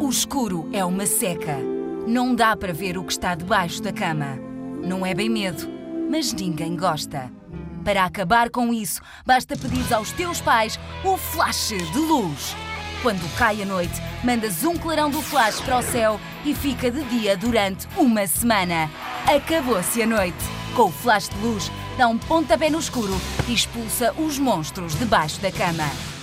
O escuro é uma seca. Não dá para ver o que está debaixo da cama. Não é bem medo, mas ninguém gosta. Para acabar com isso, basta pedir aos teus pais o flash de luz. Quando cai a noite, mandas um clarão do flash para o céu e fica de dia durante uma semana. Acabou-se a noite. Com o flash de luz, dá um pontapé no escuro e expulsa os monstros debaixo da cama.